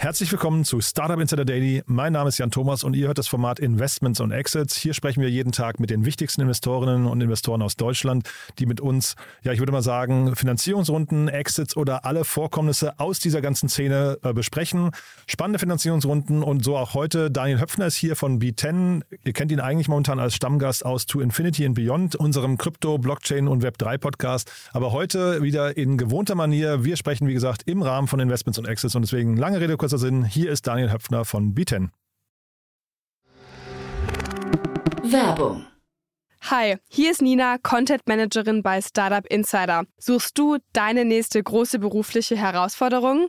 Herzlich willkommen zu Startup Insider Daily. Mein Name ist Jan Thomas und ihr hört das Format Investments und Exits. Hier sprechen wir jeden Tag mit den wichtigsten Investorinnen und Investoren aus Deutschland, die mit uns, ja, ich würde mal sagen, Finanzierungsrunden, Exits oder alle Vorkommnisse aus dieser ganzen Szene äh, besprechen. Spannende Finanzierungsrunden und so auch heute. Daniel Höpfner ist hier von B10. Ihr kennt ihn eigentlich momentan als Stammgast aus To Infinity and Beyond, unserem Krypto, Blockchain und Web3 Podcast. Aber heute wieder in gewohnter Manier. Wir sprechen, wie gesagt, im Rahmen von Investments und Exits und deswegen lange Rede, kurzer Sinn. Hier ist Daniel Höpfner von B10. Werbung. Hi, hier ist Nina, Content Managerin bei Startup Insider. Suchst du deine nächste große berufliche Herausforderung?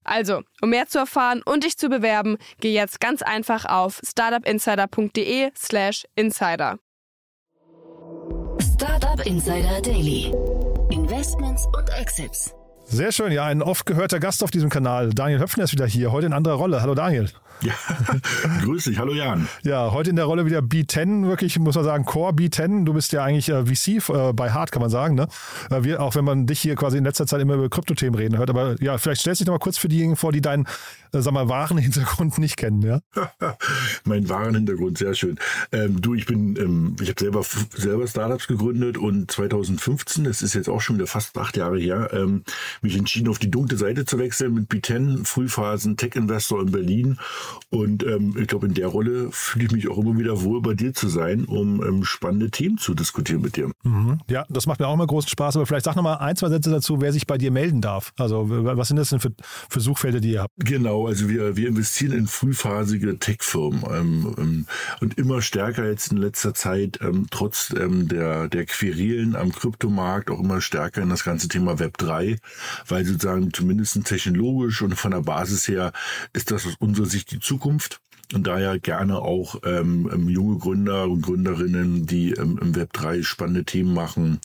Also, um mehr zu erfahren und dich zu bewerben, geh jetzt ganz einfach auf startupinsider.de/slash insider. Startup Insider Daily. Investments und Exits. Sehr schön, ja, ein oft gehörter Gast auf diesem Kanal. Daniel Höpfner ist wieder hier, heute in anderer Rolle. Hallo Daniel. Ja, grüß dich, hallo Jan. Ja, heute in der Rolle wieder B10, wirklich, muss man sagen, Core B10. Du bist ja eigentlich äh, VC äh, bei Hart, kann man sagen, ne? Äh, wir, auch wenn man dich hier quasi in letzter Zeit immer über Kryptothemen reden hört. Aber ja, vielleicht stellst du dich noch mal kurz für diejenigen vor, die deinen, äh, sag mal, wahren Hintergrund nicht kennen, ja? mein wahren Hintergrund, sehr schön. Ähm, du, ich bin, ähm, ich habe selber, selber Startups gegründet und 2015, das ist jetzt auch schon wieder fast acht Jahre her, ähm, mich entschieden, auf die dunkle Seite zu wechseln mit B10, Frühphasen, Tech-Investor in Berlin und ähm, ich glaube, in der Rolle fühle ich mich auch immer wieder wohl, bei dir zu sein, um ähm, spannende Themen zu diskutieren mit dir. Mhm. Ja, das macht mir auch immer großen Spaß. Aber vielleicht sag noch mal ein, zwei Sätze dazu, wer sich bei dir melden darf. Also was sind das denn für, für Suchfelder, die ihr habt? Genau, also wir, wir investieren in frühphasige Tech-Firmen ähm, ähm, und immer stärker jetzt in letzter Zeit, ähm, trotz ähm, der, der Querelen am Kryptomarkt, auch immer stärker in das ganze Thema Web 3, weil sozusagen zumindest technologisch und von der Basis her ist das aus unserer Sicht die Zukunft und daher gerne auch ähm, ähm, junge Gründer und Gründerinnen, die ähm, im Web 3 spannende Themen machen,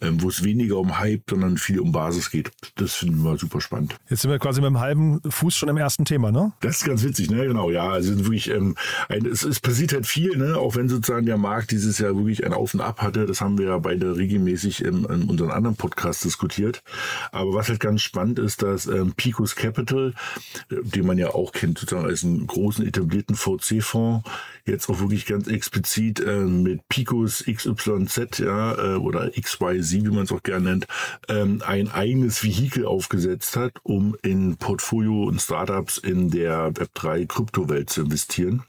ähm, wo es weniger um Hype, sondern viel um Basis geht. Das finden wir super spannend. Jetzt sind wir quasi mit einem halben Fuß schon im ersten Thema, ne? Das ist ganz witzig, ne? Genau, ja. Also wirklich, ähm, ein, es, es passiert halt viel, ne? Auch wenn sozusagen der Markt dieses Jahr wirklich ein Auf und Ab hatte. Das haben wir ja beide regelmäßig in, in unseren anderen Podcasts diskutiert. Aber was halt ganz spannend ist, dass ähm, Picos Capital, den man ja auch kennt, sozusagen als einen großen etablierten VC-Fonds jetzt auch wirklich ganz explizit äh, mit Picos XYZ ja, äh, oder XYZ, wie man es auch gerne nennt, ähm, ein eigenes Vehikel aufgesetzt hat, um in Portfolio und Startups in der Web3 Kryptowelt zu investieren.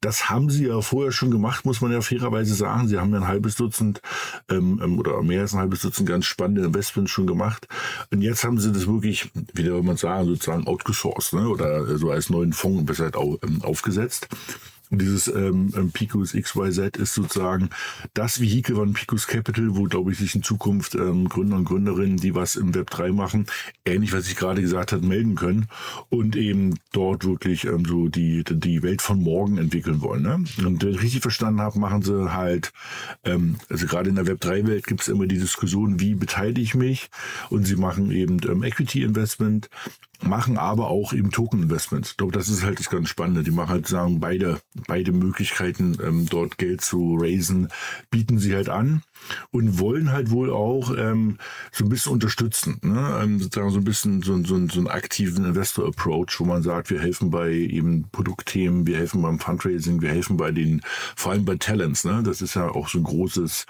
Das haben sie ja vorher schon gemacht, muss man ja fairerweise sagen. Sie haben ja ein halbes Dutzend ähm, ähm oder mehr als ein halbes Dutzend ganz spannende Investments schon gemacht. Und jetzt haben sie das wirklich, wie soll man sagen, sozusagen outgesourced ne? oder so als neuen Fonds besser auf, ähm, aufgesetzt. Dieses ähm, ähm Picos XYZ ist sozusagen das Vehikel von Picos Capital, wo, glaube ich, sich in Zukunft ähm, Gründer und Gründerinnen, die was im Web 3 machen, ähnlich was ich gerade gesagt habe, melden können und eben dort wirklich ähm, so die, die Welt von morgen entwickeln wollen. Ne? Und wenn ich richtig verstanden habe, machen sie halt, ähm, also gerade in der Web 3-Welt gibt es immer die Diskussion, wie beteilige ich mich? Und sie machen eben ähm, Equity Investment machen aber auch eben Token-Investments. Ich glaube, das ist halt das ganz Spannende. Die machen halt sagen, beide, beide Möglichkeiten, ähm, dort Geld zu raisen, bieten sie halt an und wollen halt wohl auch ähm, so ein bisschen unterstützen. Ne? Ähm, sozusagen so ein bisschen so, so, so einen aktiven Investor-Approach, wo man sagt, wir helfen bei eben Produktthemen, wir helfen beim Fundraising, wir helfen bei den, vor allem bei Talents. Ne? Das ist ja auch so ein großes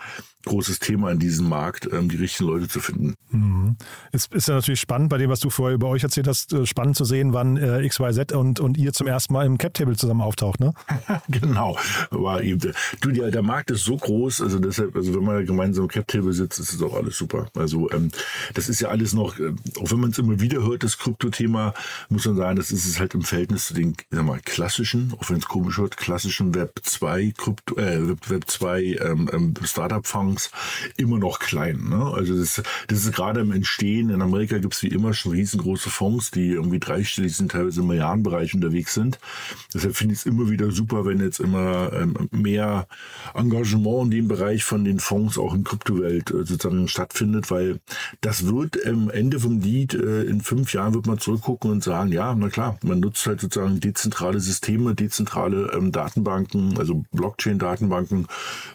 großes Thema in diesem Markt, ähm, die richtigen Leute zu finden. Mhm. Es ist ja natürlich spannend, bei dem, was du vorher über euch erzählt hast, äh, spannend zu sehen, wann äh, XYZ und, und ihr zum ersten Mal im Cap-Table zusammen auftaucht, ne? genau. War eben, du, der, der Markt ist so groß, also deshalb, also wenn man gemeinsam im Cap-Table sitzt, ist es auch alles super. Also ähm, das ist ja alles noch, äh, auch wenn man es immer wieder hört, das Krypto-Thema, muss man sagen, das ist es halt im Verhältnis zu den, sag mal, klassischen, auch wenn es komisch wird, klassischen Web 2 Krypto, äh, Web 2 ähm, ähm, Startup-Fonds immer noch klein. Ne? Also das, das ist gerade im Entstehen. In Amerika gibt es wie immer schon riesengroße Fonds, die irgendwie dreistellig sind, teilweise im Milliardenbereich unterwegs sind. Deshalb finde ich es immer wieder super, wenn jetzt immer ähm, mehr Engagement in dem Bereich von den Fonds auch in Kryptowelt äh, sozusagen stattfindet, weil das wird am Ende vom Lied äh, in fünf Jahren wird man zurückgucken und sagen, ja, na klar, man nutzt halt sozusagen dezentrale Systeme, dezentrale ähm, Datenbanken, also Blockchain-Datenbanken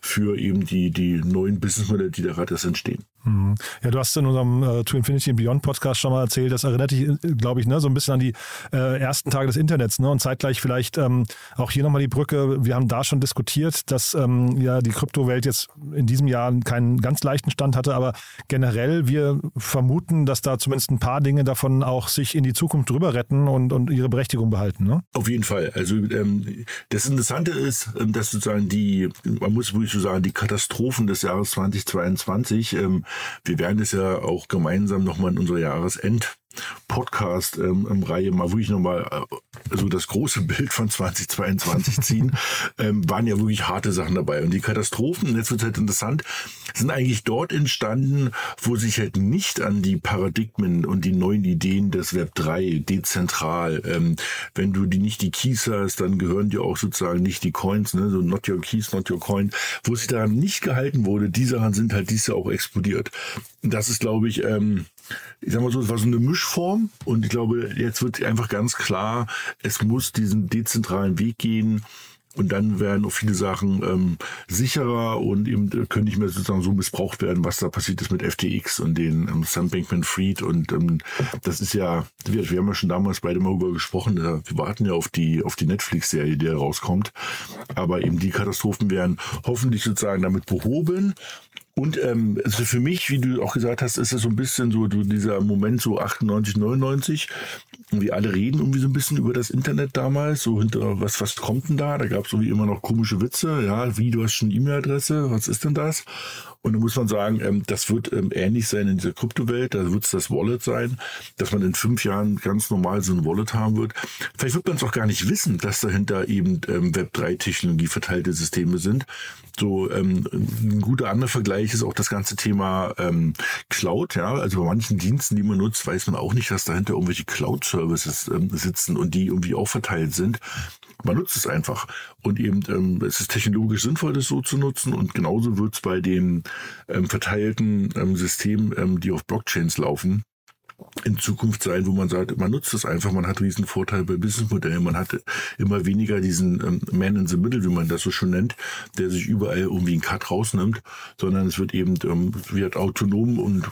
für eben die, die neuen Businessmodelle, die da gerade erst entstehen. Mhm. Ja, du hast in unserem äh, To Infinity and Beyond Podcast schon mal erzählt, das erinnert dich, äh, glaube ich, ne, so ein bisschen an die äh, ersten Tage des Internets. Ne? Und zeitgleich vielleicht ähm, auch hier nochmal die Brücke. Wir haben da schon diskutiert, dass ähm, ja die Kryptowelt jetzt in diesem Jahr keinen ganz leichten Stand hatte, aber generell wir vermuten, dass da zumindest ein paar Dinge davon auch sich in die Zukunft drüber retten und, und ihre Berechtigung behalten. Ne? Auf jeden Fall. Also ähm, das Interessante ist, ähm, dass sozusagen die, man muss wirklich so sagen, die Katastrophen des Jahres 2022 ähm, wir werden es ja auch gemeinsam nochmal in unserer Jahresend Podcast ähm, ähm, Reihe mal wirklich nochmal äh, also das große Bild von 2022 ziehen, ähm, waren ja wirklich harte Sachen dabei. Und die Katastrophen, jetzt wird halt interessant, sind eigentlich dort entstanden, wo sich halt nicht an die Paradigmen und die neuen Ideen des Web 3 dezentral, ähm, wenn du die nicht die Keys hast, dann gehören dir auch sozusagen nicht die Coins, ne, so not your keys, not your coin, wo sich daran nicht gehalten wurde, die Sachen sind halt dieses Jahr auch explodiert. Das ist, glaube ich, ähm, ich sag mal so, es war so eine Mischform und ich glaube, jetzt wird einfach ganz klar, es muss diesen dezentralen Weg gehen. Und dann werden auch viele Sachen ähm, sicherer und eben können nicht mehr sozusagen so missbraucht werden, was da passiert ist mit FTX und den ähm, Sam Bankman-Fried. Und ähm, das ist ja, wir, wir haben ja schon damals beide mal darüber gesprochen, äh, wir warten ja auf die, auf die Netflix-Serie, die da rauskommt. Aber eben die Katastrophen werden hoffentlich sozusagen damit behoben. Und ähm, also für mich, wie du auch gesagt hast, ist es so ein bisschen so dieser Moment so 98, 99. Wir alle reden irgendwie so ein bisschen über das Internet damals, so hinter was, was kommt denn da? Da gab es irgendwie immer noch komische Witze, ja, wie, du hast schon E-Mail-Adresse, was ist denn das? Und da muss man sagen, ähm, das wird ähm, ähnlich sein in dieser Kryptowelt. Da wird es das Wallet sein, dass man in fünf Jahren ganz normal so ein Wallet haben wird. Vielleicht wird man es auch gar nicht wissen, dass dahinter eben ähm, Web3-Technologie verteilte Systeme sind. So ein guter anderer Vergleich ist auch das ganze Thema Cloud. Ja, also bei manchen Diensten, die man nutzt, weiß man auch nicht, dass dahinter irgendwelche Cloud-Services sitzen und die irgendwie auch verteilt sind. Man nutzt es einfach. Und eben ähm, es ist technologisch sinnvoll, das so zu nutzen. Und genauso wird es bei den ähm, verteilten ähm, Systemen, ähm, die auf Blockchains laufen, in Zukunft sein, wo man sagt, man nutzt es einfach, man hat riesen Vorteil bei Businessmodellen, man hat immer weniger diesen ähm, Man in the Middle, wie man das so schon nennt, der sich überall irgendwie einen Cut rausnimmt, sondern es wird eben ähm, wird autonom und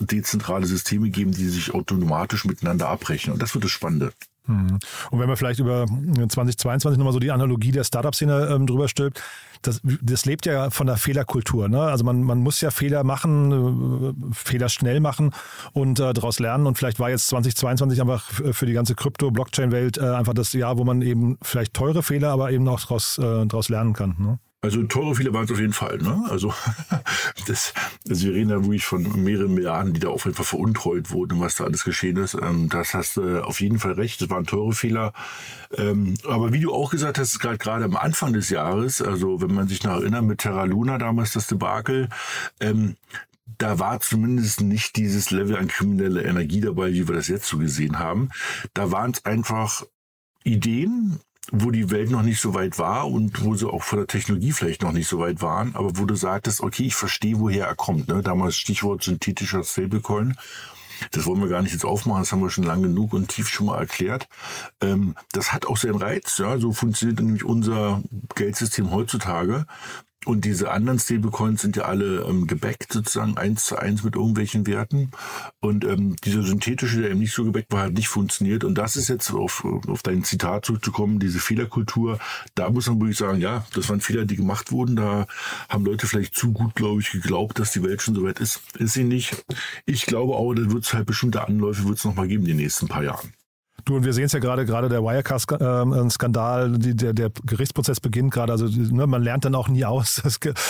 dezentrale Systeme geben, die sich automatisch miteinander abrechnen. Und das wird das Spannende. Mhm. Und wenn man vielleicht über 2022 nochmal so die Analogie der Startup-Szene ähm, drüber stülpt, das, das lebt ja von der Fehlerkultur. Ne? Also man, man muss ja Fehler machen, äh, Fehler schnell machen und äh, daraus lernen. Und vielleicht war jetzt 2022 einfach für die ganze Krypto-Blockchain-Welt äh, einfach das Jahr, wo man eben vielleicht teure Fehler, aber eben auch daraus äh, lernen kann. Ne? Also teure viele waren es auf jeden Fall. Ne? Also, das, also wir reden da wirklich von mehreren Milliarden, die da auf jeden Fall veruntreut wurden, was da alles geschehen ist. Ähm, das hast du auf jeden Fall recht. Das waren teure Fehler. Ähm, aber wie du auch gesagt hast, gerade gerade am Anfang des Jahres, also wenn man sich noch erinnert mit Terra Luna damals das Debakel, ähm, da war zumindest nicht dieses Level an krimineller Energie dabei, wie wir das jetzt so gesehen haben. Da waren es einfach Ideen, wo die Welt noch nicht so weit war und wo sie auch von der Technologie vielleicht noch nicht so weit waren, aber wo du sagtest, okay, ich verstehe, woher er kommt. Ne? Damals Stichwort synthetischer Stablecoin. Das wollen wir gar nicht jetzt aufmachen, das haben wir schon lange genug und tief schon mal erklärt. Ähm, das hat auch seinen Reiz, ja, so funktioniert nämlich unser Geldsystem heutzutage. Und diese anderen Stablecoins sind ja alle ähm, gebackt sozusagen eins zu eins mit irgendwelchen Werten. Und ähm, dieser synthetische, der eben nicht so gebackt war, hat nicht funktioniert. Und das ist jetzt auf, auf dein Zitat zurückzukommen, diese Fehlerkultur. Da muss man wirklich sagen, ja, das waren Fehler, die gemacht wurden. Da haben Leute vielleicht zu gut, glaube ich, geglaubt, dass die Welt schon so weit ist. Ist sie nicht. Ich glaube auch, da wird es halt bestimmte Anläufe wird es nochmal geben in den nächsten paar Jahren. Du, und wir sehen es ja gerade, gerade der Wirecard-Skandal, der, der Gerichtsprozess beginnt gerade. Also ne, man lernt dann auch nie aus.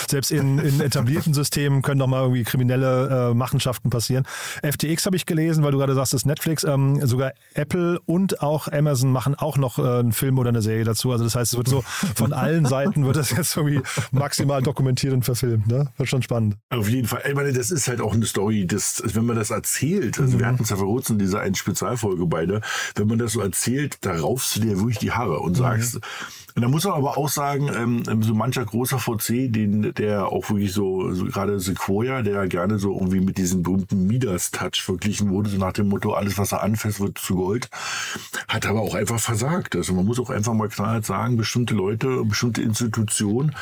Selbst in, in etablierten Systemen können doch mal irgendwie kriminelle äh, Machenschaften passieren. FTX habe ich gelesen, weil du gerade sagst, das ist Netflix. Ähm, sogar Apple und auch Amazon machen auch noch äh, einen Film oder eine Serie dazu. Also das heißt, es wird so von allen Seiten wird das jetzt irgendwie maximal dokumentiert und verfilmt. Ne? Wird schon spannend. Auf jeden Fall. Ich meine, das ist halt auch eine Story, das, wenn man das erzählt, also mhm. wir hatten es ja vor kurzem in dieser einen Spezialfolge beide, wenn man das so erzählt, da raufst du dir wirklich die Haare und sagst, mhm. und da muss man aber auch sagen, ähm, so mancher großer VC, den, der auch wirklich so, so gerade Sequoia, der gerne so irgendwie mit diesem berühmten Midas-Touch verglichen wurde, so nach dem Motto, alles was er anfasst, wird zu Gold, hat aber auch einfach versagt. Also man muss auch einfach mal klar sagen, bestimmte Leute, bestimmte Institutionen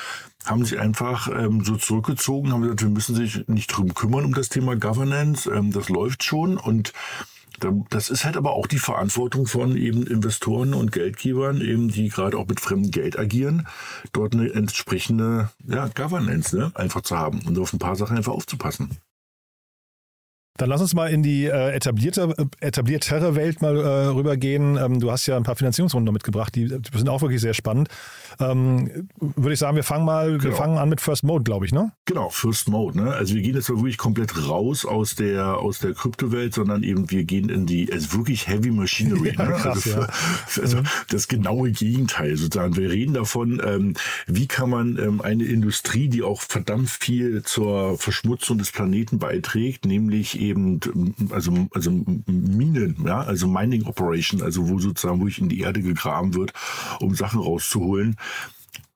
haben sich einfach ähm, so zurückgezogen, haben gesagt, wir müssen sich nicht drum kümmern um das Thema Governance, ähm, das läuft schon und das ist halt aber auch die Verantwortung von eben Investoren und Geldgebern, eben die gerade auch mit fremdem Geld agieren, dort eine entsprechende ja, Governance ne, einfach zu haben und auf ein paar Sachen einfach aufzupassen. Dann lass uns mal in die äh, etablierte, äh, etabliertere Welt mal äh, rübergehen. Ähm, du hast ja ein paar Finanzierungsrunden mitgebracht, die, die sind auch wirklich sehr spannend. Ähm, Würde ich sagen, wir fangen mal, genau. wir fangen an mit First Mode, glaube ich, ne? Genau, First Mode. Ne? Also wir gehen jetzt mal wirklich komplett raus aus der aus der Kryptowelt, sondern eben wir gehen in die also wirklich Heavy Machinery. ja, ne? krass, also, für, also mhm. das genaue Gegenteil sozusagen. Wir reden davon, ähm, wie kann man ähm, eine Industrie, die auch verdammt viel zur Verschmutzung des Planeten beiträgt, nämlich eben also, also Minen, ja, also Mining Operation, also wo sozusagen wirklich in die Erde gegraben wird, um Sachen rauszuholen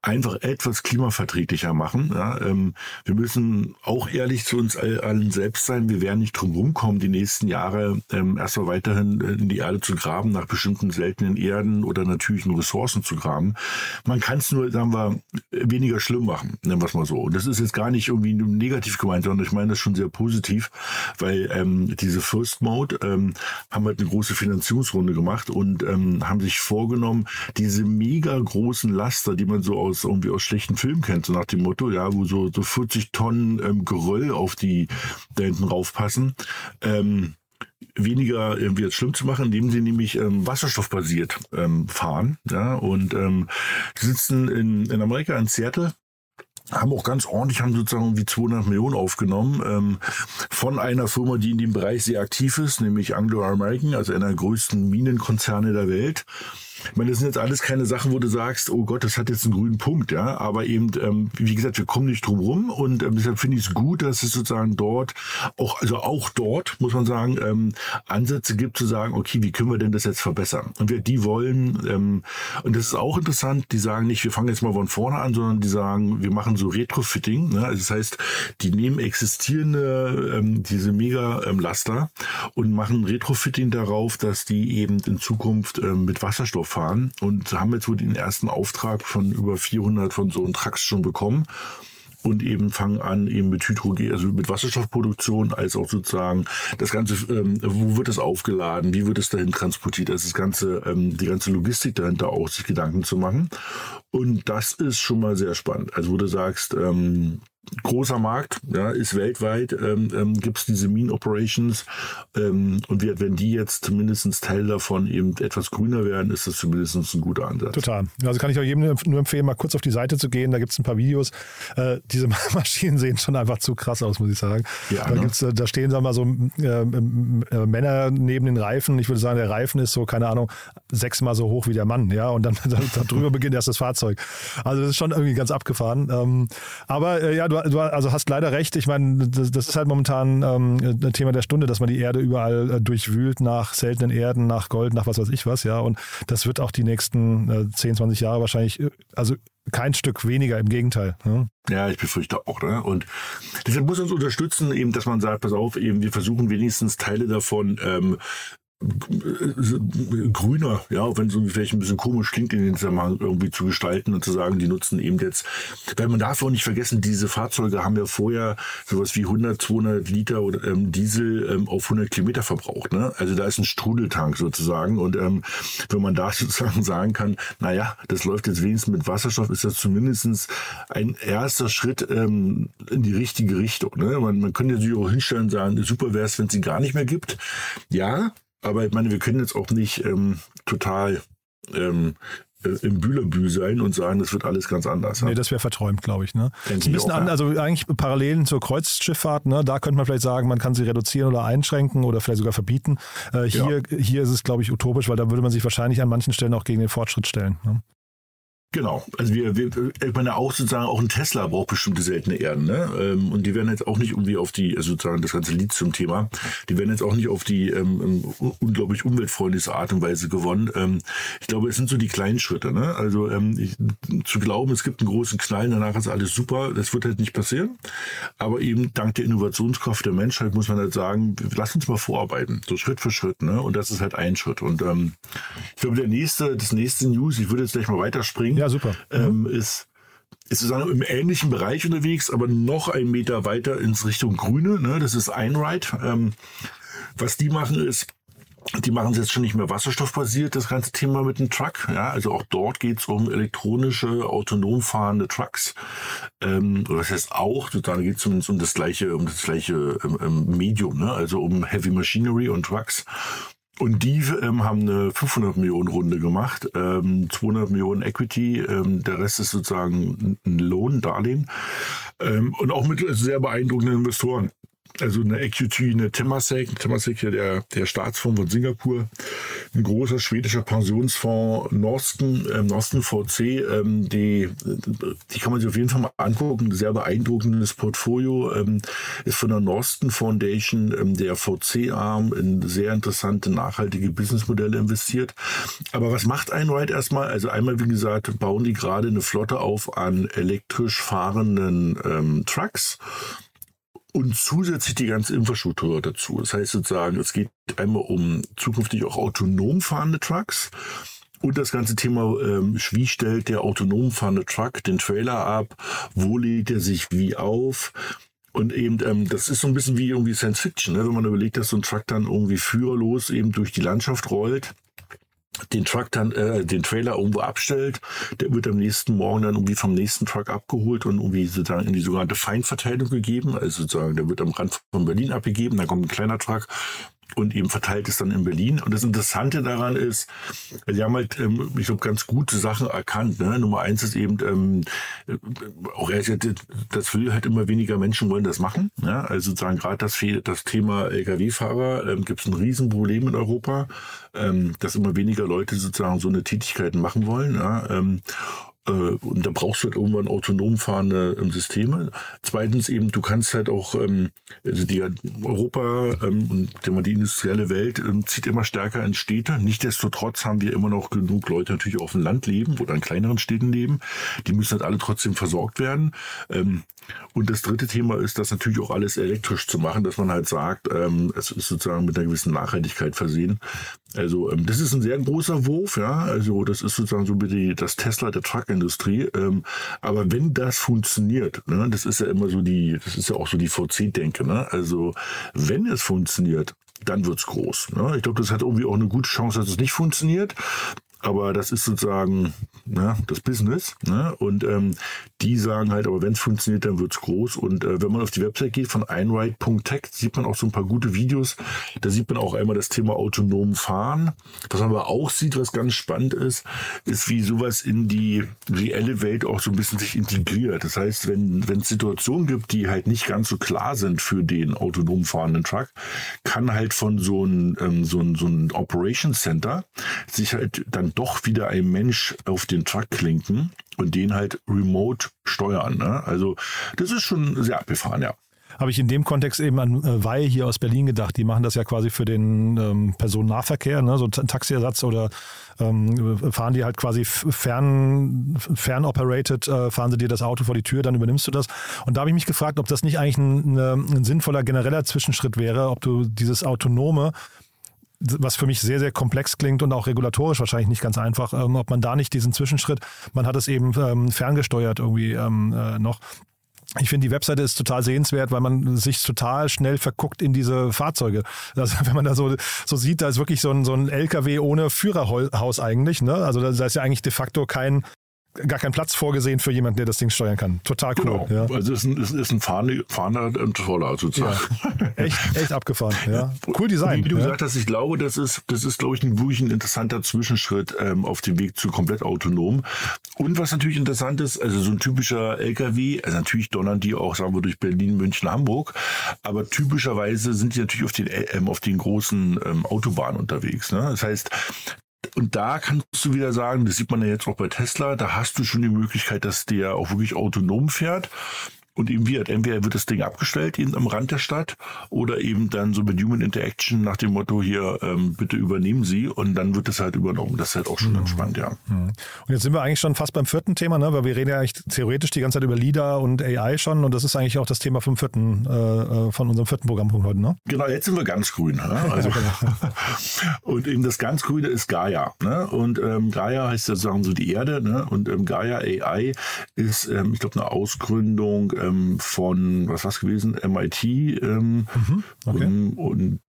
einfach etwas klimaverträglicher machen. Ja, ähm, wir müssen auch ehrlich zu uns allen selbst sein. Wir werden nicht drum rumkommen, die nächsten Jahre ähm, erstmal weiterhin äh, in die Erde zu graben, nach bestimmten seltenen Erden oder natürlichen Ressourcen zu graben. Man kann es nur, sagen wir, weniger schlimm machen, nennen wir es mal so. Und das ist jetzt gar nicht irgendwie negativ gemeint, sondern ich meine das schon sehr positiv, weil ähm, diese First Mode ähm, haben halt eine große Finanzierungsrunde gemacht und ähm, haben sich vorgenommen, diese mega großen Laster, die man so aus aus irgendwie aus schlechten Filmen kennt, so nach dem Motto, ja, wo so, so 40 Tonnen ähm, Geröll auf die da hinten raufpassen. Ähm, weniger irgendwie jetzt schlimm zu machen, indem sie nämlich ähm, wasserstoffbasiert ähm, fahren. Ja, und ähm, sitzen in, in Amerika, in Seattle, haben auch ganz ordentlich, haben sozusagen wie 200 Millionen aufgenommen ähm, von einer Firma, die in dem Bereich sehr aktiv ist, nämlich Anglo American, also einer der größten Minenkonzerne der Welt. Ich meine, das sind jetzt alles keine Sachen, wo du sagst, oh Gott, das hat jetzt einen grünen Punkt, ja. Aber eben, ähm, wie gesagt, wir kommen nicht drum rum und ähm, deshalb finde ich es gut, dass es sozusagen dort auch, also auch dort, muss man sagen, ähm, Ansätze gibt zu sagen, okay, wie können wir denn das jetzt verbessern? Und wir, die wollen, ähm, und das ist auch interessant, die sagen nicht, wir fangen jetzt mal von vorne an, sondern die sagen, wir machen so Retrofitting. Ne? Also das heißt, die nehmen existierende, ähm, diese Mega-Laster ähm, und machen Retrofitting darauf, dass die eben in Zukunft ähm, mit Wasserstoff fahren und haben jetzt wohl den ersten Auftrag von über 400 von so einem Trucks schon bekommen und eben fangen an, eben mit Hydrogen, also mit Wasserstoffproduktion, als auch sozusagen das Ganze, ähm, wo wird es aufgeladen, wie wird es dahin transportiert, also das Ganze, ähm, die ganze Logistik dahinter auch, sich Gedanken zu machen. Und das ist schon mal sehr spannend. Also wo du sagst, ähm, großer Markt, ja, ist weltweit, ähm, ähm, gibt es diese Mean Operations ähm, und wir, wenn die jetzt zumindest Teil davon eben etwas grüner werden, ist das zumindest ein guter Ansatz. Total. Also kann ich auch jedem nur empfehlen, mal kurz auf die Seite zu gehen, da gibt es ein paar Videos. Äh, diese Maschinen sehen schon einfach zu krass aus, muss ich sagen. Ja, da, ne? gibt's, äh, da stehen, sagen wir mal, so äh, äh, Männer neben den Reifen. Ich würde sagen, der Reifen ist so, keine Ahnung, sechsmal so hoch wie der Mann, ja, und dann darüber beginnt erst das Fahrzeug. Also das ist schon irgendwie ganz abgefahren. Ähm, aber äh, ja, du du, du also hast leider recht. Ich meine, das, das ist halt momentan ähm, ein Thema der Stunde, dass man die Erde überall äh, durchwühlt nach seltenen Erden, nach Gold, nach was weiß ich was, ja. Und das wird auch die nächsten äh, 10, 20 Jahre wahrscheinlich, äh, also kein Stück weniger, im Gegenteil. Ne? Ja, ich befürchte auch. Ne? Und deshalb muss uns unterstützen, eben, dass man sagt, pass auf, eben, wir versuchen wenigstens Teile davon ähm, grüner, ja, auch wenn es vielleicht ein bisschen komisch klingt, in den Zusammenhang irgendwie zu gestalten und zu sagen, die nutzen eben jetzt, weil man darf auch nicht vergessen, diese Fahrzeuge haben ja vorher sowas wie 100, 200 Liter oder, ähm, Diesel ähm, auf 100 Kilometer verbraucht, ne? Also da ist ein Strudeltank sozusagen und ähm, wenn man da sozusagen sagen kann, naja, das läuft jetzt wenigstens mit Wasserstoff, ist das zumindestens ein erster Schritt ähm, in die richtige Richtung, ne? Man, man könnte natürlich auch hinstellen und sagen, super wäre es, wenn es sie gar nicht mehr gibt. Ja, aber ich meine, wir können jetzt auch nicht ähm, total ähm, äh, im Bühlerbü sein und sagen, das wird alles ganz anders. Nee, das wäre verträumt, glaube ich. Ne? bisschen auch, an, also eigentlich Parallelen zur Kreuzschifffahrt, ne? da könnte man vielleicht sagen, man kann sie reduzieren oder einschränken oder vielleicht sogar verbieten. Äh, hier, ja. hier ist es, glaube ich, utopisch, weil da würde man sich wahrscheinlich an manchen Stellen auch gegen den Fortschritt stellen. Ne? Genau, also wir, wir ich meine auch sozusagen auch ein Tesla braucht bestimmte seltene Erden, ne? Ähm, und die werden jetzt auch nicht irgendwie auf die, also sozusagen das ganze Lied zum Thema, die werden jetzt auch nicht auf die ähm, unglaublich umweltfreundliche Art und Weise gewonnen. Ähm, ich glaube, es sind so die kleinen Schritte, ne? Also ähm, ich, zu glauben, es gibt einen großen Knall, danach ist alles super, das wird halt nicht passieren. Aber eben dank der Innovationskraft der Menschheit muss man halt sagen, lass uns mal vorarbeiten, so Schritt für Schritt, ne? Und das ist halt ein Schritt. Und ähm, ich glaube, der nächste, das nächste News, ich würde jetzt gleich mal weiterspringen. Ja ja, super. Ähm, mhm. ist, ist sozusagen im ähnlichen Bereich unterwegs, aber noch einen Meter weiter ins Richtung Grüne. Ne? Das ist Einride. Ähm, was die machen ist, die machen es jetzt schon nicht mehr wasserstoffbasiert, das ganze Thema mit dem Truck. Ja, also auch dort geht es um elektronische, autonom fahrende Trucks. Ähm, das heißt auch, da geht es zumindest um das gleiche, um das gleiche ähm, ähm, Medium, ne? also um Heavy Machinery und Trucks. Und die ähm, haben eine 500 Millionen Runde gemacht, ähm, 200 Millionen Equity, ähm, der Rest ist sozusagen ein Lohn, Darlehen ähm, und auch mit sehr beeindruckenden Investoren also eine EQT, eine Temasek, Temasek hier der, der Staatsfonds von Singapur, ein großer schwedischer Pensionsfonds Norsten, ähm, Norsten VC, ähm, die, die kann man sich auf jeden Fall mal angucken, sehr beeindruckendes Portfolio, ähm, ist von der Norsten Foundation, ähm, der VC-Arm, in sehr interessante, nachhaltige Businessmodelle investiert. Aber was macht Einride erstmal? Also einmal, wie gesagt, bauen die gerade eine Flotte auf an elektrisch fahrenden ähm, Trucks und zusätzlich die ganze Infrastruktur dazu. Das heißt sozusagen, es geht einmal um zukünftig auch autonom fahrende Trucks. Und das ganze Thema, ähm, wie stellt der autonom fahrende Truck den Trailer ab? Wo lädt er sich wie auf? Und eben, ähm, das ist so ein bisschen wie irgendwie Science Fiction, ne? wenn man überlegt, dass so ein Truck dann irgendwie führerlos eben durch die Landschaft rollt den Truck dann, äh, den Trailer irgendwo abstellt, der wird am nächsten Morgen dann irgendwie vom nächsten Truck abgeholt und irgendwie sozusagen in die sogenannte Feinverteilung gegeben. Also sozusagen, der wird am Rand von Berlin abgegeben, dann kommt ein kleiner Truck und eben verteilt es dann in Berlin. Und das Interessante daran ist, sie haben halt, ähm, ich glaube, ganz gute Sachen erkannt. Ne? Nummer eins ist eben, ähm, äh, auch das will halt immer weniger Menschen wollen das machen. Ja? Also sozusagen gerade das, das Thema Lkw-Fahrer ähm, gibt es ein Riesenproblem in Europa, ähm, dass immer weniger Leute sozusagen so eine Tätigkeiten machen wollen. Ja? Ähm, äh, und da brauchst du halt irgendwann autonom fahrende ähm, Systeme. Zweitens eben, du kannst halt auch, ähm, also die Europa ähm, und die industrielle Welt ähm, zieht immer stärker in Städte. Nichtsdestotrotz haben wir immer noch genug Leute natürlich auf dem Land leben oder in kleineren Städten leben. Die müssen halt alle trotzdem versorgt werden. Ähm, und das dritte Thema ist, das natürlich auch alles elektrisch zu machen, dass man halt sagt, es ist sozusagen mit einer gewissen Nachhaltigkeit versehen. Also ähm, das ist ein sehr großer Wurf, ja. Also das ist sozusagen so wie das Tesla der Truckindustrie. Ähm, aber wenn das funktioniert, ne, das ist ja immer so die, das ist ja auch so die VC-Denke, ne? Also wenn es funktioniert, dann wird's groß. Ne? Ich glaube, das hat irgendwie auch eine gute Chance, dass es nicht funktioniert aber das ist sozusagen ne, das Business. Ne? Und ähm, die sagen halt, aber wenn es funktioniert, dann wird es groß. Und äh, wenn man auf die Website geht von einride.tech, sieht man auch so ein paar gute Videos. Da sieht man auch einmal das Thema autonom fahren. Was man aber auch sieht, was ganz spannend ist, ist, wie sowas in die reelle Welt auch so ein bisschen sich integriert. Das heißt, wenn es Situationen gibt, die halt nicht ganz so klar sind für den autonom fahrenden Truck, kann halt von so einem ähm, so ein, so ein Operations Center sich halt dann doch wieder ein Mensch auf den Truck klinken und den halt remote steuern. Ne? Also das ist schon sehr abgefahren, ja habe ich in dem Kontext eben an äh, Weil hier aus Berlin gedacht. Die machen das ja quasi für den ähm, Personennahverkehr, ne? so ein Taxiersatz oder ähm, fahren die halt quasi fern, fern operated, äh, fahren sie dir das Auto vor die Tür, dann übernimmst du das. Und da habe ich mich gefragt, ob das nicht eigentlich ein, ein sinnvoller genereller Zwischenschritt wäre, ob du dieses autonome was für mich sehr, sehr komplex klingt und auch regulatorisch wahrscheinlich nicht ganz einfach, ähm, ob man da nicht diesen Zwischenschritt, man hat es eben ähm, ferngesteuert irgendwie ähm, äh, noch. Ich finde, die Webseite ist total sehenswert, weil man sich total schnell verguckt in diese Fahrzeuge. Also wenn man da so, so sieht, da ist wirklich so ein, so ein LKW ohne Führerhaus eigentlich. Ne? Also da ist ja eigentlich de facto kein gar kein Platz vorgesehen für jemanden, der das Ding steuern kann. Total cool. Genau. Ja. Also es ist ein, es ist ein fahrender, Troller sozusagen. Ja. Echt, echt abgefahren. Ja. Cool Design. Wie du gesagt hast, ich glaube, das ist, das ist, glaube ich, ein wirklich ein interessanter Zwischenschritt ähm, auf dem Weg zu komplett autonom. Und was natürlich interessant ist, also so ein typischer LKW, also natürlich donnern die auch, sagen wir, durch Berlin, München, Hamburg, aber typischerweise sind die natürlich auf den, ähm, auf den großen ähm, Autobahnen unterwegs. Ne? Das heißt, und da kannst du wieder sagen, das sieht man ja jetzt auch bei Tesla, da hast du schon die Möglichkeit, dass der auch wirklich autonom fährt. Und eben wird, entweder wird das Ding abgestellt eben am Rand der Stadt oder eben dann so mit Human Interaction nach dem Motto hier, ähm, bitte übernehmen Sie und dann wird es halt übernommen. Das ist halt auch schon mhm. entspannt, ja. Mhm. Und jetzt sind wir eigentlich schon fast beim vierten Thema, ne? weil wir reden ja eigentlich theoretisch die ganze Zeit über LIDA und AI schon und das ist eigentlich auch das Thema vom vierten, äh, äh von unserem vierten Programmpunkt heute, ne? Genau, jetzt sind wir ganz grün. Ne? Also, und eben das ganz Grüne ist Gaia. Ne? Und ähm, Gaia heißt ja sagen so die Erde ne? und ähm, Gaia AI ist, ähm, ich glaube, eine Ausgründung ähm, von, was war es gewesen, MIT ähm, mhm, okay. und, und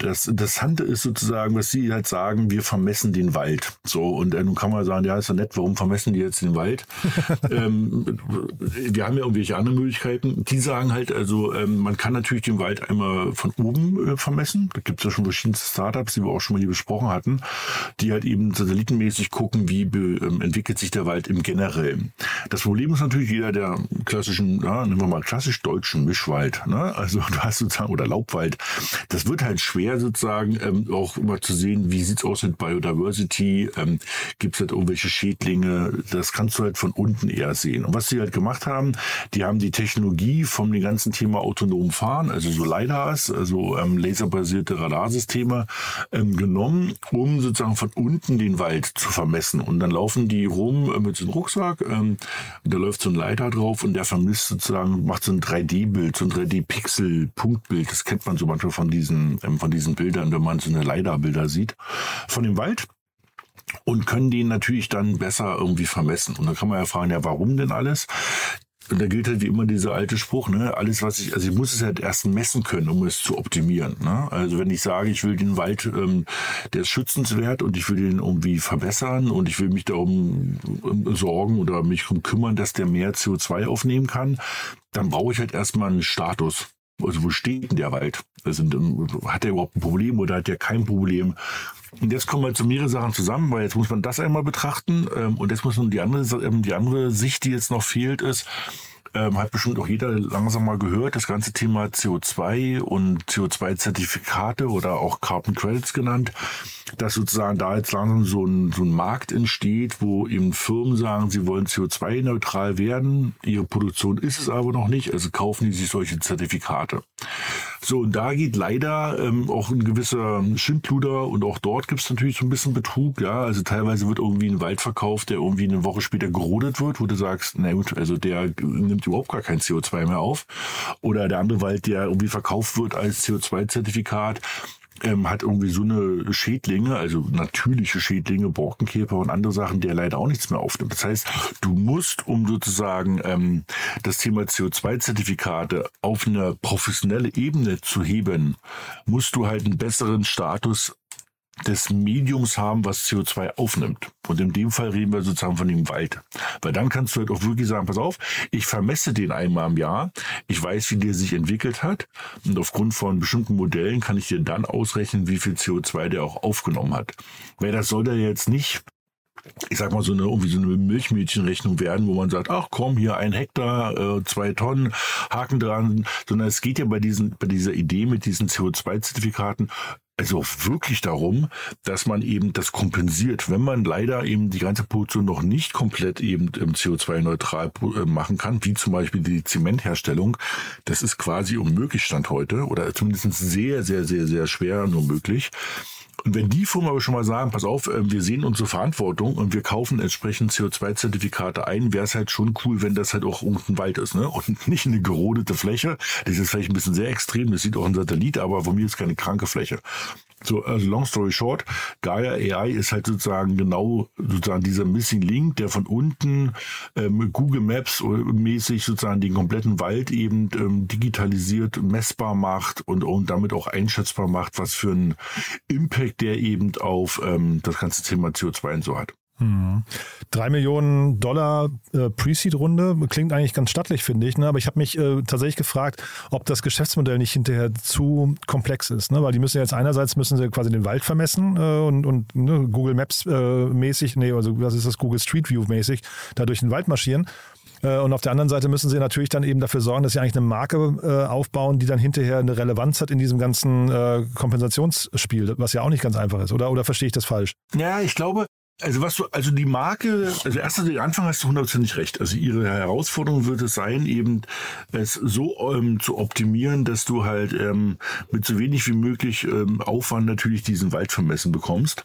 das Interessante ist sozusagen, was Sie halt sagen, wir vermessen den Wald. So, und äh, nun kann man sagen, ja, ist ja nett, warum vermessen die jetzt den Wald? ähm, wir haben ja irgendwelche anderen Möglichkeiten. Die sagen halt, also ähm, man kann natürlich den Wald einmal von oben äh, vermessen. Da gibt es ja schon verschiedene Startups, die wir auch schon mal hier besprochen hatten, die halt eben satellitenmäßig gucken, wie ähm, entwickelt sich der Wald im Generellen. Das Problem ist natürlich, jeder der klassischen, ja, nehmen wir mal klassisch deutschen Mischwald, ne? also du hast sozusagen, oder Laubwald, das wird halt schwer schwer sozusagen ähm, auch immer zu sehen, wie sieht's aus mit Biodiversity, ähm, gibt es halt irgendwelche Schädlinge, das kannst du halt von unten eher sehen. Und was sie halt gemacht haben, die haben die Technologie vom ganzen Thema autonom fahren, also so LiDARs, also ähm, laserbasierte Radarsysteme, ähm, genommen, um sozusagen von unten den Wald zu vermessen. Und dann laufen die rum äh, mit so einem Rucksack, ähm, da läuft so ein LiDAR drauf und der vermisst sozusagen, macht so ein 3D-Bild, so ein 3D-Pixel-Punktbild, das kennt man so manchmal von diesen, ähm, von diesen diesen Bildern, wenn man so eine LiDAR-Bilder sieht, von dem Wald und können den natürlich dann besser irgendwie vermessen. Und dann kann man ja fragen, ja, warum denn alles? Und da gilt halt wie immer dieser alte Spruch, ne? Alles, was ich, also ich muss es halt erst messen können, um es zu optimieren. Ne? Also wenn ich sage, ich will den Wald, ähm, der ist schützenswert und ich will den irgendwie verbessern und ich will mich darum um, sorgen oder mich darum kümmern, dass der mehr CO2 aufnehmen kann, dann brauche ich halt erstmal einen Status. Also wo steht denn der Wald? Also, hat er überhaupt ein Problem oder hat er kein Problem? Und jetzt kommen wir zu mehrere Sachen zusammen, weil jetzt muss man das einmal betrachten ähm, und jetzt muss man die andere, ähm, die andere Sicht, die jetzt noch fehlt, ist, ähm, hat bestimmt auch jeder langsam mal gehört, das ganze Thema CO2 und CO2-Zertifikate oder auch Carbon Credits genannt, dass sozusagen da jetzt langsam so ein, so ein Markt entsteht, wo eben Firmen sagen, sie wollen CO2-neutral werden, ihre Produktion ist es aber noch nicht, also kaufen die sich solche Zertifikate. So, und da geht leider ähm, auch ein gewisser Schindluder und auch dort gibt es natürlich so ein bisschen Betrug, ja. Also teilweise wird irgendwie ein Wald verkauft, der irgendwie eine Woche später gerodet wird, wo du sagst, na gut, also der nimmt überhaupt gar kein CO2 mehr auf. Oder der andere Wald, der irgendwie verkauft wird als CO2-Zertifikat, ähm, hat irgendwie so eine Schädlinge, also natürliche Schädlinge, Borkenkäfer und andere Sachen, der leider auch nichts mehr aufnimmt. Das heißt, du musst, um sozusagen ähm, das Thema CO2-Zertifikate auf eine professionelle Ebene zu heben, musst du halt einen besseren Status des Mediums haben, was CO2 aufnimmt. Und in dem Fall reden wir sozusagen von dem Wald. Weil dann kannst du halt auch wirklich sagen, pass auf, ich vermesse den einmal im Jahr, ich weiß, wie der sich entwickelt hat und aufgrund von bestimmten Modellen kann ich dir dann ausrechnen, wie viel CO2 der auch aufgenommen hat. Weil das soll der jetzt nicht ich sag mal, so eine, irgendwie so eine Milchmädchenrechnung werden, wo man sagt, ach komm, hier ein Hektar, äh, zwei Tonnen, Haken dran, sondern es geht ja bei diesen, bei dieser Idee mit diesen CO2-Zertifikaten also wirklich darum, dass man eben das kompensiert. Wenn man leider eben die ganze Produktion noch nicht komplett eben CO2-neutral äh, machen kann, wie zum Beispiel die Zementherstellung, das ist quasi unmöglich Stand heute oder zumindest sehr, sehr, sehr, sehr schwer nur möglich. Und wenn die Firmen aber schon mal sagen, pass auf, äh, wir sehen unsere Verantwortung und wir kaufen entsprechend CO2-Zertifikate ein, wäre es halt schon cool, wenn das halt auch irgendein Wald ist, ne? Und nicht eine gerodete Fläche. Das ist vielleicht ein bisschen sehr extrem, das sieht auch ein Satellit, aber von mir ist keine kranke Fläche. So, also long story short, Gaia AI ist halt sozusagen genau sozusagen dieser Missing Link, der von unten ähm, Google Maps mäßig sozusagen den kompletten Wald eben ähm, digitalisiert, messbar macht und, und damit auch einschätzbar macht, was für einen Impact der eben auf ähm, das ganze Thema CO2 und so hat. Hm. Drei Millionen Dollar äh, Pre-Seed-Runde klingt eigentlich ganz stattlich, finde ich. Ne? Aber ich habe mich äh, tatsächlich gefragt, ob das Geschäftsmodell nicht hinterher zu komplex ist. Ne? Weil die müssen jetzt einerseits müssen sie quasi den Wald vermessen äh, und, und ne, Google Maps äh, mäßig, nee, also was ist das Google Street View mäßig, da durch den Wald marschieren. Äh, und auf der anderen Seite müssen sie natürlich dann eben dafür sorgen, dass sie eigentlich eine Marke äh, aufbauen, die dann hinterher eine Relevanz hat in diesem ganzen äh, Kompensationsspiel, was ja auch nicht ganz einfach ist. Oder, oder verstehe ich das falsch? Ja, ich glaube, also was du, also die Marke, also erst den Anfang hast du hundertprozentig recht. Also ihre Herausforderung wird es sein, eben es so ähm, zu optimieren, dass du halt ähm, mit so wenig wie möglich ähm, Aufwand natürlich diesen Wald vermessen bekommst.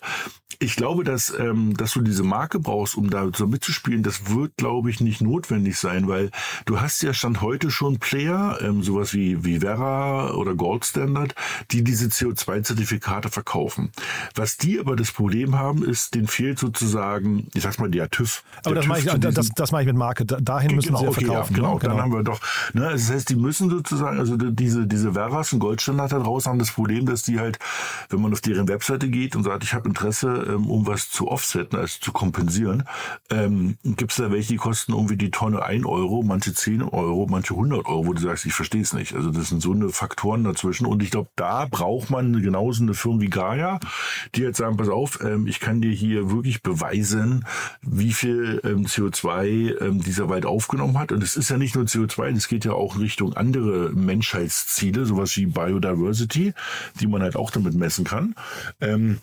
Ich glaube, dass, ähm, dass du diese Marke brauchst, um da so mitzuspielen, das wird, glaube ich, nicht notwendig sein, weil du hast ja Stand heute schon Player, ähm, sowas wie, wie Vera oder Gold Standard, die diese CO2-Zertifikate verkaufen. Was die aber das Problem haben, ist, den fehlt sozusagen, ich sag's mal, der TÜV. Aber der das mache ich, das, das mache ich mit Marke. Dahin müssen genau, sie ja okay, verkaufen. Ja, genau, ne? dann haben wir doch. Ne, das heißt, die müssen sozusagen, also diese, diese Veras und Goldstandard da draußen haben das Problem, dass die halt, wenn man auf deren Webseite geht und sagt, ich habe Interesse, ähm, um was zu offsetten, also zu kompensieren, ähm, gibt es da welche, die kosten irgendwie die Tonne 1 Euro, manche 10 Euro, manche 100 Euro, wo du sagst, ich verstehe es nicht. Also das sind so eine Faktoren dazwischen. Und ich glaube, da braucht man genauso eine Firma wie Gaia, die jetzt sagen, pass auf, ähm, ich kann dir hier wirklich beweisen, wie viel ähm, CO2 ähm, dieser Wald aufgenommen hat. Und es ist ja nicht nur CO2, es geht ja auch in Richtung andere Menschheitsziele, sowas wie Biodiversity, die man halt auch damit messen kann. Ähm,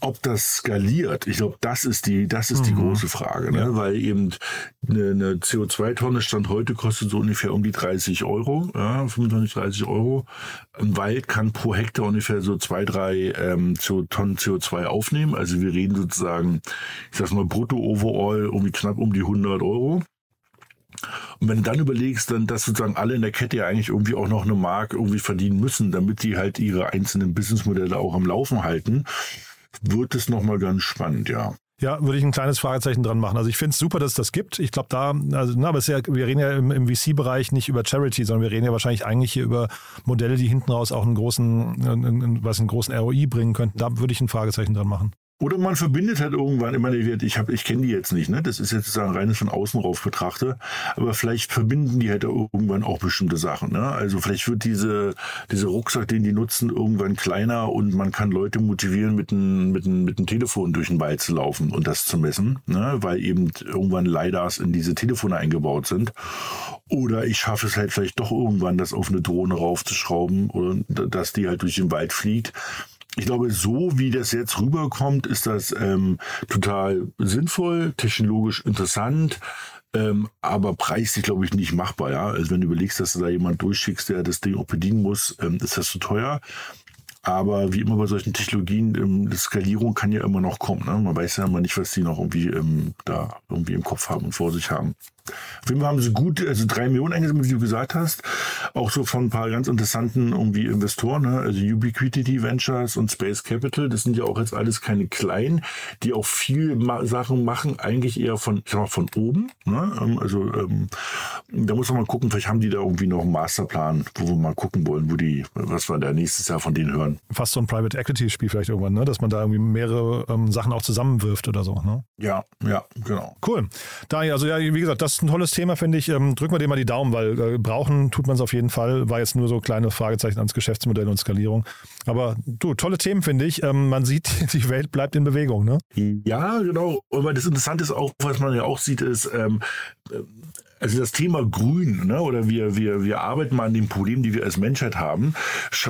ob das skaliert, ich glaube, das ist die, das ist die große Frage, ne? Ja. weil eben eine, eine CO2-Tonne Stand heute kostet so ungefähr um die 30 Euro, ja, 25, 30 Euro. Ein Wald kann pro Hektar ungefähr so zwei, drei ähm, Tonnen CO2 aufnehmen. Also wir reden sozusagen, ich sag's mal, brutto overall irgendwie knapp um die 100 Euro. Und wenn du dann überlegst, dann, dass sozusagen alle in der Kette ja eigentlich irgendwie auch noch eine Mark irgendwie verdienen müssen, damit die halt ihre einzelnen Businessmodelle auch am Laufen halten, wird es nochmal ganz spannend, ja. Ja, würde ich ein kleines Fragezeichen dran machen. Also ich finde es super, dass es das gibt. Ich glaube da, also, na, aber ja, wir reden ja im, im VC-Bereich nicht über Charity, sondern wir reden ja wahrscheinlich eigentlich hier über Modelle, die hinten raus auch einen großen, einen, was einen großen ROI bringen könnten. Da würde ich ein Fragezeichen dran machen. Oder man verbindet halt irgendwann, ich ich, hab, ich kenne die jetzt nicht, ne? Das ist jetzt sozusagen reines von außen rauf betrachte, aber vielleicht verbinden die halt irgendwann auch bestimmte Sachen. Ne? Also vielleicht wird diese, diese Rucksack, den die nutzen, irgendwann kleiner und man kann Leute motivieren, mit einem mit ein, mit ein Telefon durch den Wald zu laufen und das zu messen, ne? weil eben irgendwann LiDARs in diese Telefone eingebaut sind. Oder ich schaffe es halt vielleicht doch irgendwann, das auf eine Drohne raufzuschrauben und dass die halt durch den Wald fliegt ich glaube, so wie das jetzt rüberkommt, ist das ähm, total sinnvoll, technologisch interessant, ähm, aber preislich, glaube ich, nicht machbar. Ja? Also wenn du überlegst, dass du da jemand durchschickst, der das Ding auch bedienen muss, ähm, ist das zu teuer. Aber wie immer bei solchen Technologien, ähm, die Skalierung kann ja immer noch kommen. Ne? Man weiß ja immer nicht, was die noch irgendwie ähm, da irgendwie im Kopf haben und vor sich haben. Auf jeden Fall haben sie gut, also drei Millionen eingesammelt, wie du gesagt hast. Auch so von ein paar ganz interessanten irgendwie Investoren, ne? also Ubiquity Ventures und Space Capital. Das sind ja auch jetzt alles keine kleinen, die auch viel ma Sachen machen, eigentlich eher von, ich sag mal, von oben. Ne? Ähm, Also ähm, da muss man mal gucken, vielleicht haben die da irgendwie noch einen Masterplan, wo wir mal gucken wollen, wo die, was wir da nächstes Jahr von denen hören. Fast so ein Private Equity Spiel vielleicht irgendwann, ne? dass man da irgendwie mehrere ähm, Sachen auch zusammenwirft oder so. Ne? Ja, ja, genau. Cool. Daniel, also ja, wie gesagt, das ist ein tolles Thema, finde ich. Ähm, drücken wir dem mal die Daumen, weil äh, brauchen tut man es auf jeden Fall. War jetzt nur so kleine Fragezeichen ans Geschäftsmodell und Skalierung. Aber du, tolle Themen, finde ich. Ähm, man sieht, die Welt bleibt in Bewegung, ne? Ja, genau. Aber das Interessante ist auch, was man ja auch sieht, ist, ähm, also das Thema Grün, ne, oder wir, wir, wir arbeiten mal an den Problemen, die wir als Menschheit haben.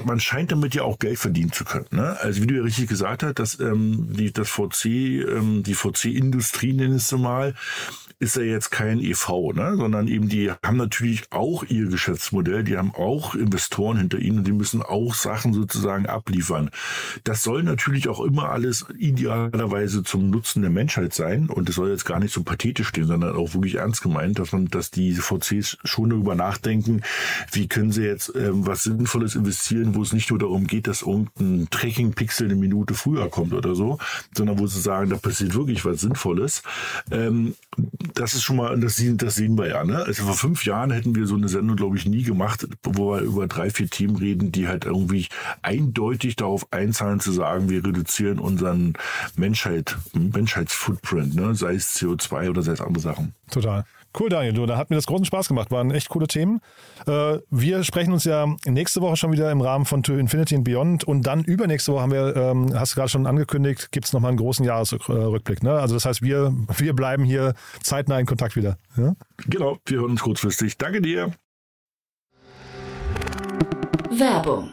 Man scheint damit ja auch Geld verdienen zu können. Ne? Also wie du ja richtig gesagt hast, dass ähm, die, das VC, ähm, die VC-Industrie, es so mal, ist ja jetzt kein EV, ne? sondern eben die haben natürlich auch ihr Geschäftsmodell, die haben auch Investoren hinter ihnen und die müssen auch Sachen sozusagen abliefern. Das soll natürlich auch immer alles idealerweise zum Nutzen der Menschheit sein und es soll jetzt gar nicht so pathetisch stehen, sondern auch wirklich ernst gemeint, dass man, dass die VCs schon darüber nachdenken, wie können sie jetzt ähm, was Sinnvolles investieren, wo es nicht nur darum geht, dass irgendein Tracking-Pixel eine Minute früher kommt oder so, sondern wo sie sagen, da passiert wirklich was Sinnvolles. Ähm, das ist schon mal, das, das sehen wir ja. Ne? Also vor fünf Jahren hätten wir so eine Sendung, glaube ich, nie gemacht, wo wir über drei, vier Themen reden, die halt irgendwie eindeutig darauf einzahlen zu sagen, wir reduzieren unseren Menschheit, Menschheitsfootprint, ne? sei es CO2 oder sei es andere Sachen. Total. Cool, Daniel. Du, da hat mir das großen Spaß gemacht. Waren echt coole Themen. Äh, wir sprechen uns ja nächste Woche schon wieder im Rahmen von To Infinity and Beyond. Und dann übernächste Woche haben wir, ähm, hast du gerade schon angekündigt, gibt es nochmal einen großen Jahresrückblick. Ne? Also das heißt, wir, wir bleiben hier zeitnah in Kontakt wieder. Ja? Genau, wir hören uns kurzfristig. Danke dir. Werbung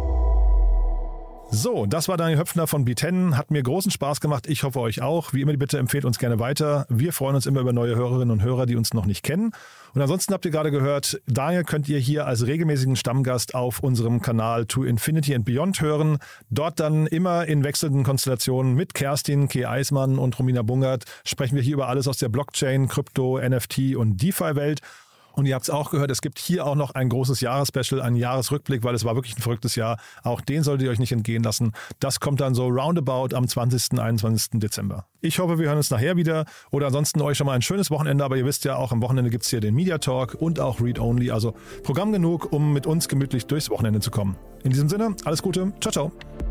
So, das war Daniel Höpfner von B10. Hat mir großen Spaß gemacht. Ich hoffe euch auch. Wie immer, bitte empfehlt uns gerne weiter. Wir freuen uns immer über neue Hörerinnen und Hörer, die uns noch nicht kennen. Und ansonsten habt ihr gerade gehört, Daniel könnt ihr hier als regelmäßigen Stammgast auf unserem Kanal To Infinity and Beyond hören. Dort dann immer in wechselnden Konstellationen mit Kerstin, K. Eismann und Romina Bungert sprechen wir hier über alles aus der Blockchain, Krypto, NFT und DeFi-Welt. Und ihr habt es auch gehört, es gibt hier auch noch ein großes Jahresspecial, einen Jahresrückblick, weil es war wirklich ein verrücktes Jahr. Auch den solltet ihr euch nicht entgehen lassen. Das kommt dann so roundabout am 20., 21. Dezember. Ich hoffe, wir hören uns nachher wieder. Oder ansonsten euch schon mal ein schönes Wochenende. Aber ihr wisst ja, auch am Wochenende gibt es hier den Media Talk und auch Read Only. Also Programm genug, um mit uns gemütlich durchs Wochenende zu kommen. In diesem Sinne, alles Gute. Ciao, ciao.